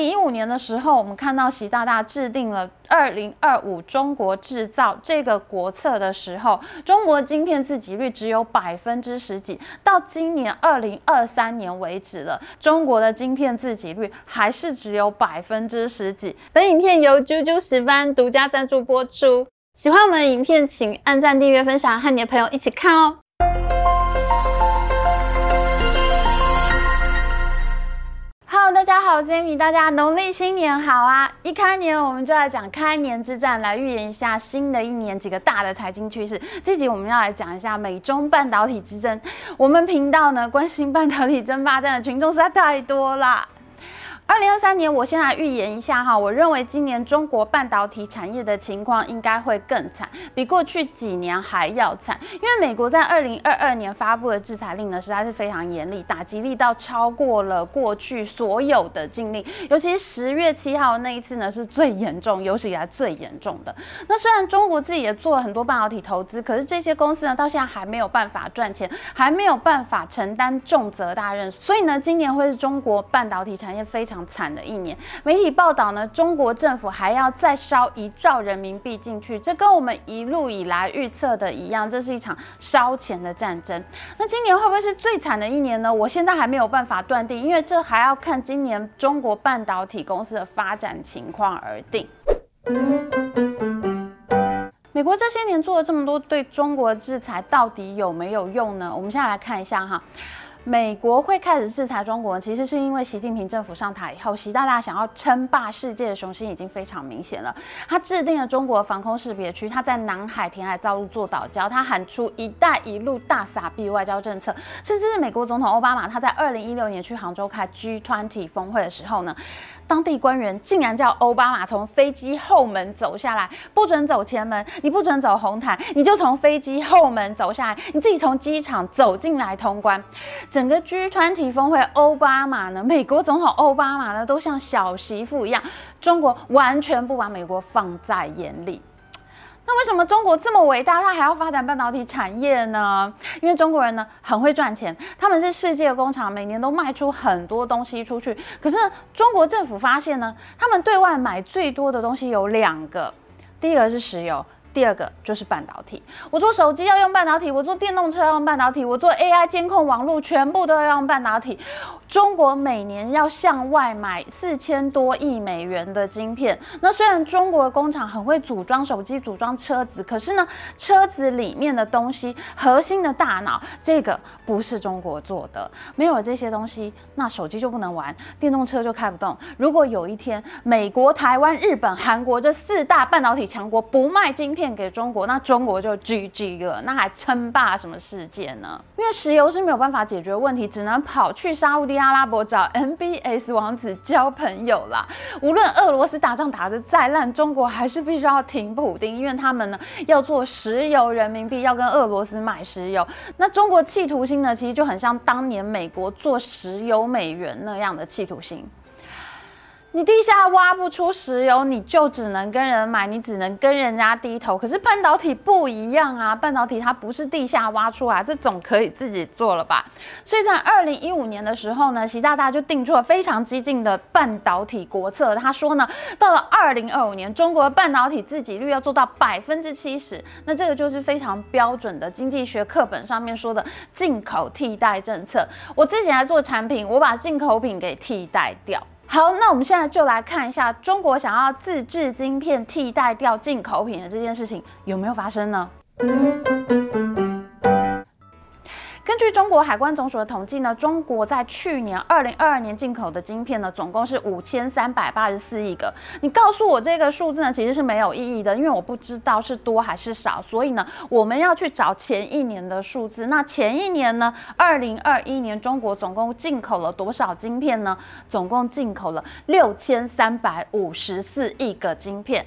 零一五年的时候，我们看到习大大制定了二零二五中国制造这个国策的时候，中国晶片自给率只有百分之十几。到今年二零二三年为止了，中国的晶片自给率还是只有百分之十几。本影片由啾啾石斑独家赞助播出。喜欢我们的影片，请按赞、订阅、分享，和你的朋友一起看哦。大家好，我是 Amy，大家农历新年好啊！一开年我们就来讲开年之战，来预言一下新的一年几个大的财经趋势。这集我们要来讲一下美中半导体之争。我们频道呢，关心半导体争霸战的群众实在太多了。二零二三年，我先来预言一下哈，我认为今年中国半导体产业的情况应该会更惨，比过去几年还要惨。因为美国在二零二二年发布的制裁令呢，实在是非常严厉，打击力道超过了过去所有的禁令。尤其是十月七号那一次呢，是最严重，有史以来最严重的。那虽然中国自己也做了很多半导体投资，可是这些公司呢，到现在还没有办法赚钱，还没有办法承担重责大任。所以呢，今年会是中国半导体产业非常惨的一年，媒体报道呢，中国政府还要再烧一兆人民币进去，这跟我们一路以来预测的一样，这是一场烧钱的战争。那今年会不会是最惨的一年呢？我现在还没有办法断定，因为这还要看今年中国半导体公司的发展情况而定。美国这些年做了这么多对中国的制裁，到底有没有用呢？我们现在来看一下哈。美国会开始制裁中国，其实是因为习近平政府上台以后，习大大想要称霸世界的雄心已经非常明显了。他制定了中国防空识别区，他在南海填海造陆做岛礁，他喊出“一带一路”大撒币外交政策，甚至是美国总统奥巴马，他在二零一六年去杭州开 G20 峰会的时候呢，当地官员竟然叫奥巴马从飞机后门走下来，不准走前门，你不准走红毯，你就从飞机后门走下来，你自己从机场走进来通关。整个 G20 峰会，奥巴马呢，美国总统奥巴马呢，都像小媳妇一样，中国完全不把美国放在眼里。那为什么中国这么伟大，他还要发展半导体产业呢？因为中国人呢很会赚钱，他们是世界工厂，每年都卖出很多东西出去。可是中国政府发现呢，他们对外买最多的东西有两个，第一个是石油。第二个就是半导体，我做手机要用半导体，我做电动车要用半导体，我做 AI 监控网络全部都要用半导体。中国每年要向外买四千多亿美元的晶片。那虽然中国的工厂很会组装手机、组装车子，可是呢，车子里面的东西、核心的大脑，这个不是中国做的。没有了这些东西，那手机就不能玩，电动车就开不动。如果有一天美国、台湾、日本、韩国这四大半导体强国不卖晶片，给中国，那中国就 GG 了，那还称霸什么世界呢？因为石油是没有办法解决问题，只能跑去沙乌地阿拉伯找 MBS 王子交朋友啦。无论俄罗斯打仗打得再烂，中国还是必须要挺普丁，因为他们呢要做石油人民币，要跟俄罗斯买石油。那中国企图心呢，其实就很像当年美国做石油美元那样的企图心。你地下挖不出石油，你就只能跟人买，你只能跟人家低头。可是半导体不一样啊，半导体它不是地下挖出来，这总可以自己做了吧？所以在二零一五年的时候呢，习大大就定出了非常激进的半导体国策。他说呢，到了二零二五年，中国的半导体自给率要做到百分之七十。那这个就是非常标准的经济学课本上面说的进口替代政策。我自己来做产品，我把进口品给替代掉。好，那我们现在就来看一下中国想要自制晶片替代掉进口品的这件事情有没有发生呢？根据中国海关总署的统计呢，中国在去年二零二二年进口的晶片呢，总共是五千三百八十四亿个。你告诉我这个数字呢，其实是没有意义的，因为我不知道是多还是少。所以呢，我们要去找前一年的数字。那前一年呢，二零二一年，中国总共进口了多少晶片呢？总共进口了六千三百五十四亿个晶片。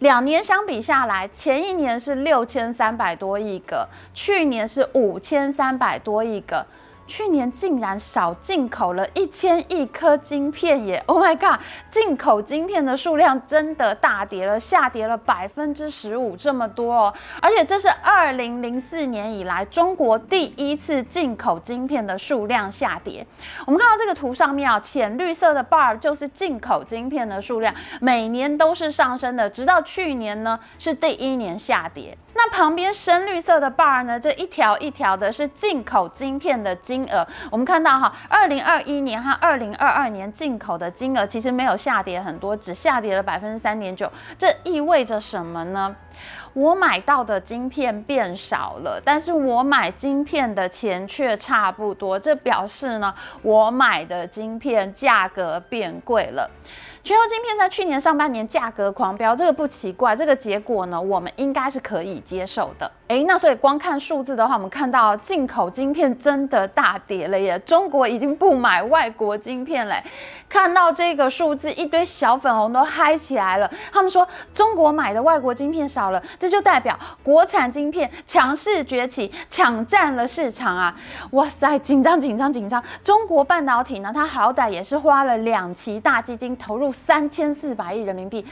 两年相比下来，前一年是六千三百多亿个，去年是五千三百多亿个，去年竟然少进口了一千亿颗晶片耶！Oh my god，进口晶片的数量真的大跌了，下跌了百分之十五这么多哦！而且这是二零零四年以来中国第一次进口晶片的数量下跌。我们看到这个图上面啊，浅绿色的 bar 就是进口晶片的数量，每年都是上升的，直到去年呢是第一年下跌。那旁边深绿色的 bar 呢，这一条一条的是进口晶片的金额。我们看到哈，二零二一年和二零二二年进口的金额其实没有下跌很多，只下跌了百分之三点九。这意味着什么呢？我买到的晶片变少了，但是我买晶片的钱却差不多。这表示呢，我买的晶片价格变贵了。全球晶片在去年上半年价格狂飙，这个不奇怪，这个结果呢，我们应该是可以接受的。诶，那所以光看数字的话，我们看到进口晶片真的大跌了耶！中国已经不买外国晶片嘞。看到这个数字，一堆小粉红都嗨起来了。他们说中国买的外国晶片少了，这就代表国产晶片强势崛起，抢占了市场啊！哇塞，紧张紧张紧张！中国半导体呢，它好歹也是花了两期大基金投入三千四百亿人民币。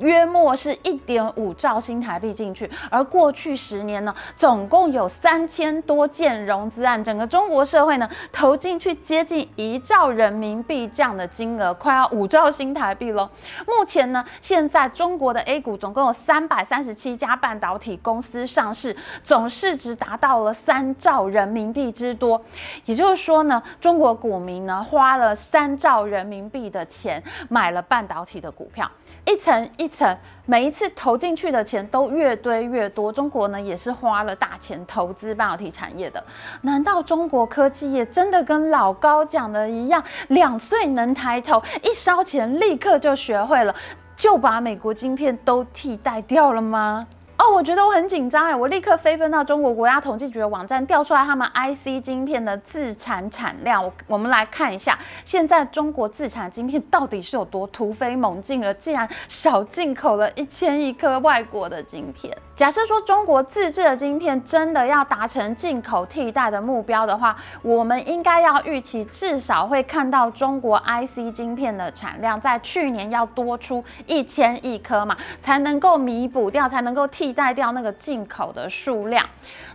约莫是一点五兆新台币进去，而过去十年呢，总共有三千多件融资案，整个中国社会呢投进去接近一兆人民币这样的金额，快要五兆新台币喽。目前呢，现在中国的 A 股总共有三百三十七家半导体公司上市，总市值达到了三兆人民币之多。也就是说呢，中国股民呢花了三兆人民币的钱买了半导体的股票。一层一层，每一次投进去的钱都越堆越多。中国呢，也是花了大钱投资半导体产业的。难道中国科技也真的跟老高讲的一样，两岁能抬头，一烧钱立刻就学会了，就把美国晶片都替代掉了吗？哦，我觉得我很紧张哎，我立刻飞奔到中国国家统计局的网站，调出来他们 IC 晶片的自产产量。我我们来看一下，现在中国自产晶片到底是有多突飞猛进了，竟然少进口了一千亿颗外国的晶片。假设说中国自制的晶片真的要达成进口替代的目标的话，我们应该要预期至少会看到中国 IC 晶片的产量在去年要多出一千亿颗嘛，才能够弥补掉，才能够替替代掉那个进口的数量。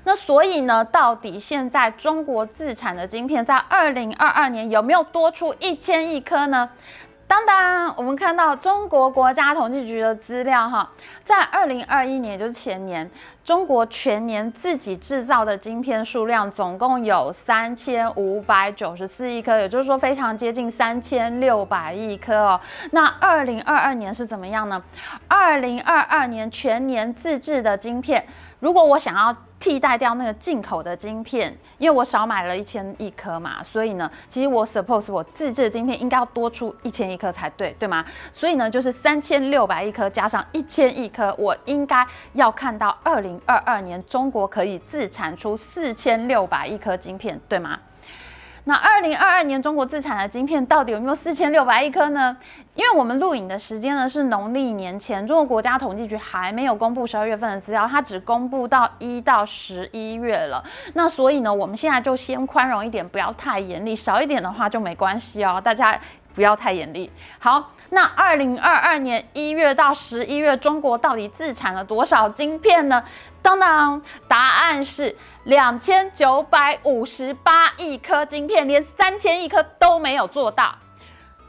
那所以呢，到底现在中国自产的晶片在二零二二年有没有多出一千亿颗呢？当当，我们看到中国国家统计局的资料哈，在二零二一年，也就是前年，中国全年自己制造的晶片数量总共有三千五百九十四亿颗，也就是说非常接近三千六百亿颗哦。那二零二二年是怎么样呢？二零二二年全年自制的晶片，如果我想要替代掉那个进口的晶片，因为我少买了一千亿颗嘛，所以呢，其实我 suppose 我自制的晶片应该要多出一千亿颗才对，对吗？所以呢，就是三千六百亿颗加上一千亿颗，我应该要看到二零零二二年中国可以自产出四千六百亿颗晶片，对吗？那二零二二年中国自产的晶片到底有没有四千六百亿颗呢？因为我们录影的时间呢是农历年前，中国国家统计局还没有公布十二月份的资料，它只公布到一到十一月了。那所以呢，我们现在就先宽容一点，不要太严厉，少一点的话就没关系哦，大家不要太严厉。好，那二零二二年一月到十一月，中国到底自产了多少晶片呢？当当，答案是两千九百五十八亿颗晶片，连三千亿颗都没有做到。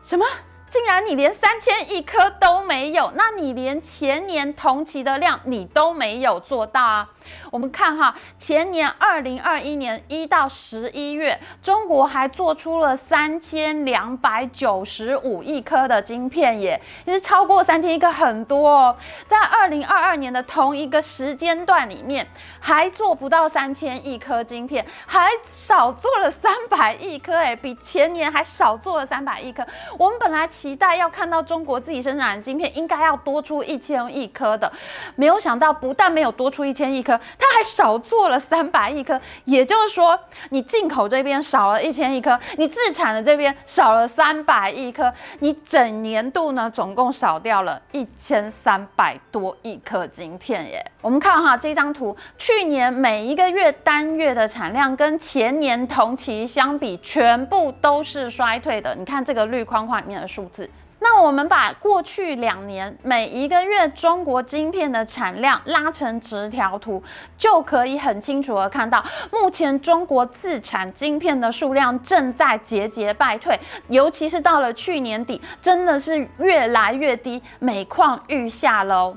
什么？竟然你连三千亿颗都没有？那你连前年同期的量你都没有做到啊？我们看哈，前年二零二一年一到十一月，中国还做出了三千两百九十五亿颗的晶片耶，也是超过三千亿颗很多哦。在二零二二年的同一个时间段里面，还做不到三千亿颗晶片，还少做了三百亿颗，哎，比前年还少做了三百亿颗。我们本来期待要看到中国自己生产的晶片应该要多出一千亿颗的，没有想到不但没有多出一千亿颗，它还少做了三百亿颗。也就是说，你进口这边少了一千亿颗，你自产的这边少了三百亿颗，你整年度呢总共少掉了一千三百多亿颗晶片耶。我们看哈这张图，去年每一个月单月的产量跟前年同期相比，全部都是衰退的。你看这个绿框框里面的数那我们把过去两年每一个月中国晶片的产量拉成直条图，就可以很清楚的看到，目前中国自产晶片的数量正在节节败退，尤其是到了去年底，真的是越来越低，每况愈下喽。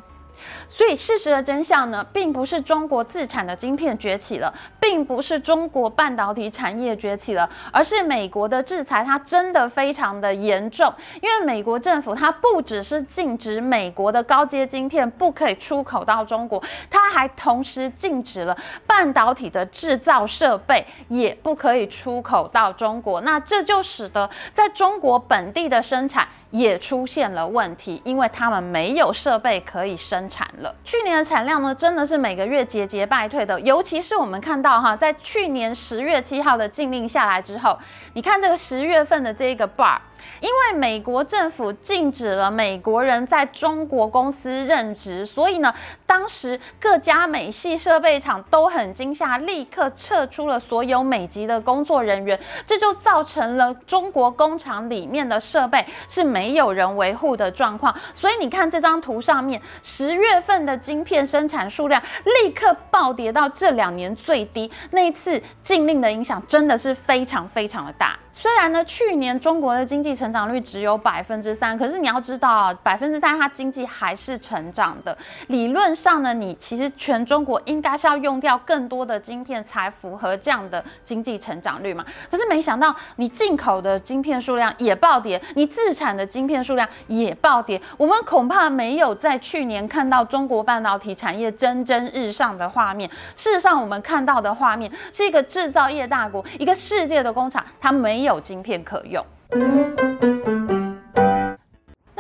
所以事实的真相呢，并不是中国自产的晶片崛起了，并不是中国半导体产业崛起了，而是美国的制裁它真的非常的严重。因为美国政府它不只是禁止美国的高阶晶片不可以出口到中国，它还同时禁止了半导体的制造设备也不可以出口到中国。那这就使得在中国本地的生产也出现了问题，因为他们没有设备可以生产了。去年的产量呢，真的是每个月节节败退的，尤其是我们看到哈，在去年十月七号的禁令下来之后，你看这个十月份的这个 bar。因为美国政府禁止了美国人在中国公司任职，所以呢，当时各家美系设备厂都很惊吓，立刻撤出了所有美籍的工作人员，这就造成了中国工厂里面的设备是没有人维护的状况。所以你看这张图上面，十月份的晶片生产数量立刻暴跌到这两年最低。那一次禁令的影响真的是非常非常的大。虽然呢，去年中国的经济成长率只有百分之三，可是你要知道啊，百分之三它经济还是成长的。理论上呢，你其实全中国应该是要用掉更多的晶片才符合这样的经济成长率嘛。可是没想到，你进口的晶片数量也暴跌，你自产的晶片数量也暴跌。我们恐怕没有在去年看到中国半导体产业蒸蒸日上的画面。事实上，我们看到的画面是一个制造业大国，一个世界的工厂，它没有。有晶片可用。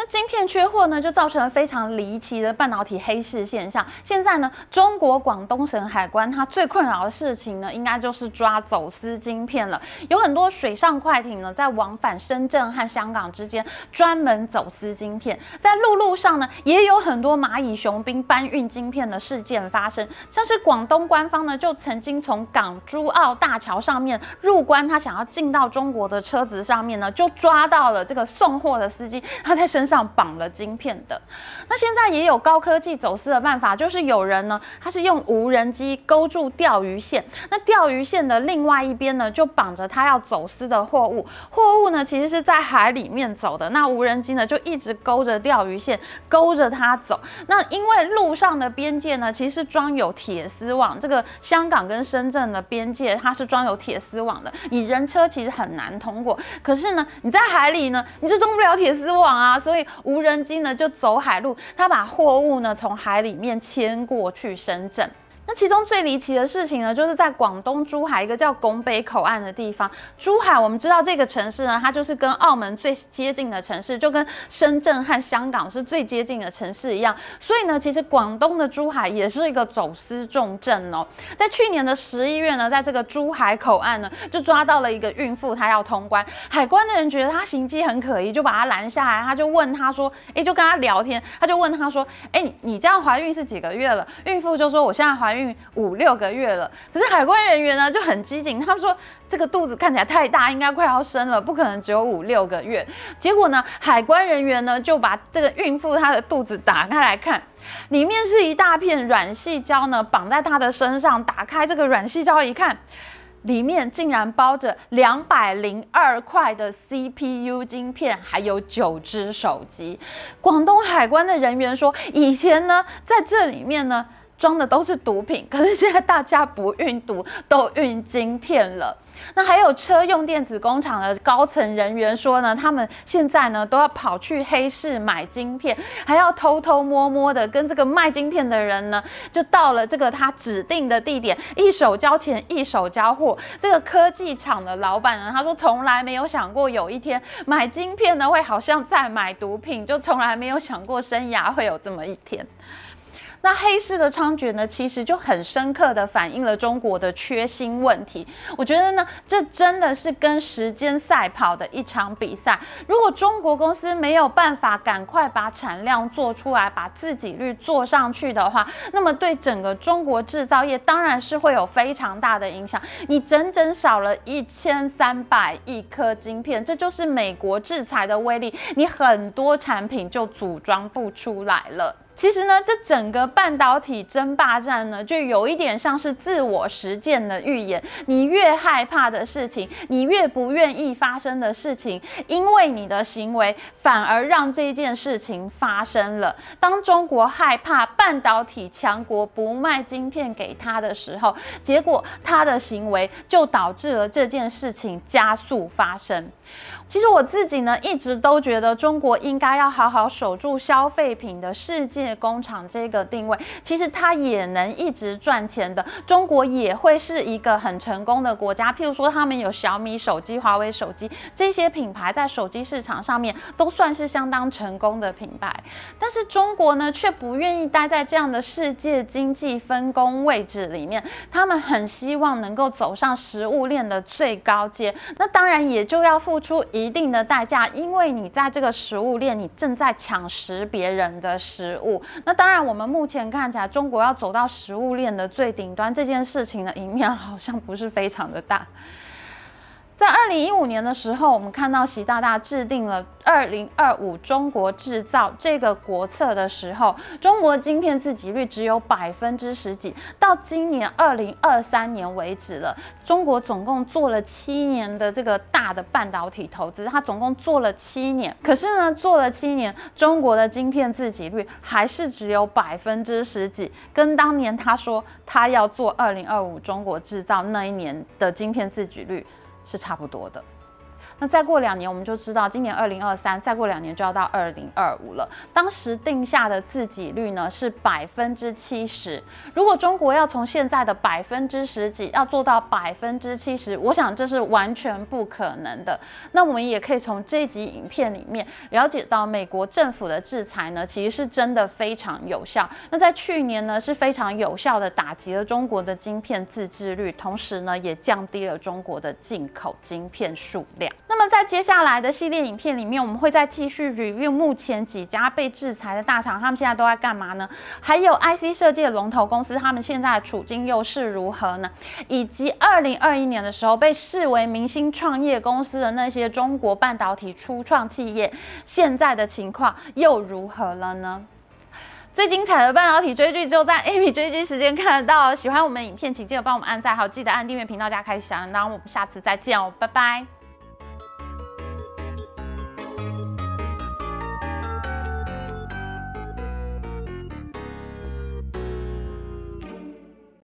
晶片缺货呢，就造成了非常离奇的半导体黑市现象。现在呢，中国广东省海关它最困扰的事情呢，应该就是抓走私晶片了。有很多水上快艇呢，在往返深圳和香港之间专门走私晶片。在陆路上呢，也有很多蚂蚁雄兵搬运晶片的事件发生。像是广东官方呢，就曾经从港珠澳大桥上面入关，他想要进到中国的车子上面呢，就抓到了这个送货的司机，他在身上。绑了晶片的，那现在也有高科技走私的办法，就是有人呢，他是用无人机勾住钓鱼线，那钓鱼线的另外一边呢，就绑着他要走私的货物，货物呢其实是在海里面走的，那无人机呢就一直勾着钓鱼线，勾着它走。那因为路上的边界呢，其实是装有铁丝网，这个香港跟深圳的边界它是装有铁丝网的，你人车其实很难通过。可是呢，你在海里呢，你就装不了铁丝网啊，所以。无人机呢就走海路，他把货物呢从海里面牵过去深圳。那其中最离奇的事情呢，就是在广东珠海一个叫拱北口岸的地方。珠海，我们知道这个城市呢，它就是跟澳门最接近的城市，就跟深圳和香港是最接近的城市一样。所以呢，其实广东的珠海也是一个走私重镇哦。在去年的十一月呢，在这个珠海口岸呢，就抓到了一个孕妇，她要通关，海关的人觉得她行迹很可疑，就把她拦下来，他就问她说：“哎，就跟她聊天，他就问她说：‘哎，你你这样怀孕是几个月了？’孕妇就说：‘我现在怀孕。’孕五六个月了，可是海关人员呢就很机警，他们说这个肚子看起来太大，应该快要生了，不可能只有五六个月。结果呢，海关人员呢就把这个孕妇她的肚子打开来看，里面是一大片软细胶呢，绑在她的身上。打开这个软细胶一看，里面竟然包着两百零二块的 CPU 晶片，还有九只手机。广东海关的人员说，以前呢在这里面呢。装的都是毒品，可是现在大家不运毒，都运晶片了。那还有车用电子工厂的高层人员说呢，他们现在呢都要跑去黑市买晶片，还要偷偷摸摸的跟这个卖晶片的人呢，就到了这个他指定的地点，一手交钱一手交货。这个科技厂的老板呢，他说从来没有想过有一天买晶片呢会好像在买毒品，就从来没有想过生涯会有这么一天。那黑市的猖獗呢，其实就很深刻的反映了中国的缺芯问题。我觉得呢，这真的是跟时间赛跑的一场比赛。如果中国公司没有办法赶快把产量做出来，把自给率做上去的话，那么对整个中国制造业当然是会有非常大的影响。你整整少了一千三百亿颗晶片，这就是美国制裁的威力，你很多产品就组装不出来了。其实呢，这整个半导体争霸战呢，就有一点像是自我实践的预言。你越害怕的事情，你越不愿意发生的事情，因为你的行为反而让这件事情发生了。当中国害怕半导体强国不卖晶片给他的时候，结果他的行为就导致了这件事情加速发生。其实我自己呢，一直都觉得中国应该要好好守住消费品的世界工厂这个定位。其实它也能一直赚钱的，中国也会是一个很成功的国家。譬如说，他们有小米手机、华为手机这些品牌，在手机市场上面都算是相当成功的品牌。但是中国呢，却不愿意待在这样的世界经济分工位置里面。他们很希望能够走上食物链的最高阶，那当然也就要付出一定的代价，因为你在这个食物链，你正在抢食别人的食物。那当然，我们目前看起来，中国要走到食物链的最顶端，这件事情的赢面好像不是非常的大。在二零一五年的时候，我们看到习大大制定了二零二五中国制造这个国策的时候，中国晶片自给率只有百分之十几。到今年二零二三年为止了，中国总共做了七年的这个大的半导体投资，它总共做了七年。可是呢，做了七年，中国的晶片自给率还是只有百分之十几，跟当年他说他要做二零二五中国制造那一年的晶片自给率。是差不多的。那再过两年，我们就知道，今年二零二三，再过两年就要到二零二五了。当时定下的自给率呢是百分之七十。如果中国要从现在的百分之十几要做到百分之七十，我想这是完全不可能的。那我们也可以从这集影片里面了解到，美国政府的制裁呢，其实是真的非常有效。那在去年呢，是非常有效的打击了中国的晶片自制率，同时呢，也降低了中国的进口晶片数量。那么在接下来的系列影片里面，我们会再继续 review 目前几家被制裁的大厂，他们现在都在干嘛呢？还有 IC 设计的龙头公司，他们现在的处境又是如何呢？以及二零二一年的时候被视为明星创业公司的那些中国半导体初创企业，现在的情况又如何了呢？最精彩的半导体追剧就在 Amy 追剧时间看得到。喜欢我们影片，请记得帮我们按赞，还有记得按订阅频道加开小铃铛。我们下次再见哦，拜拜。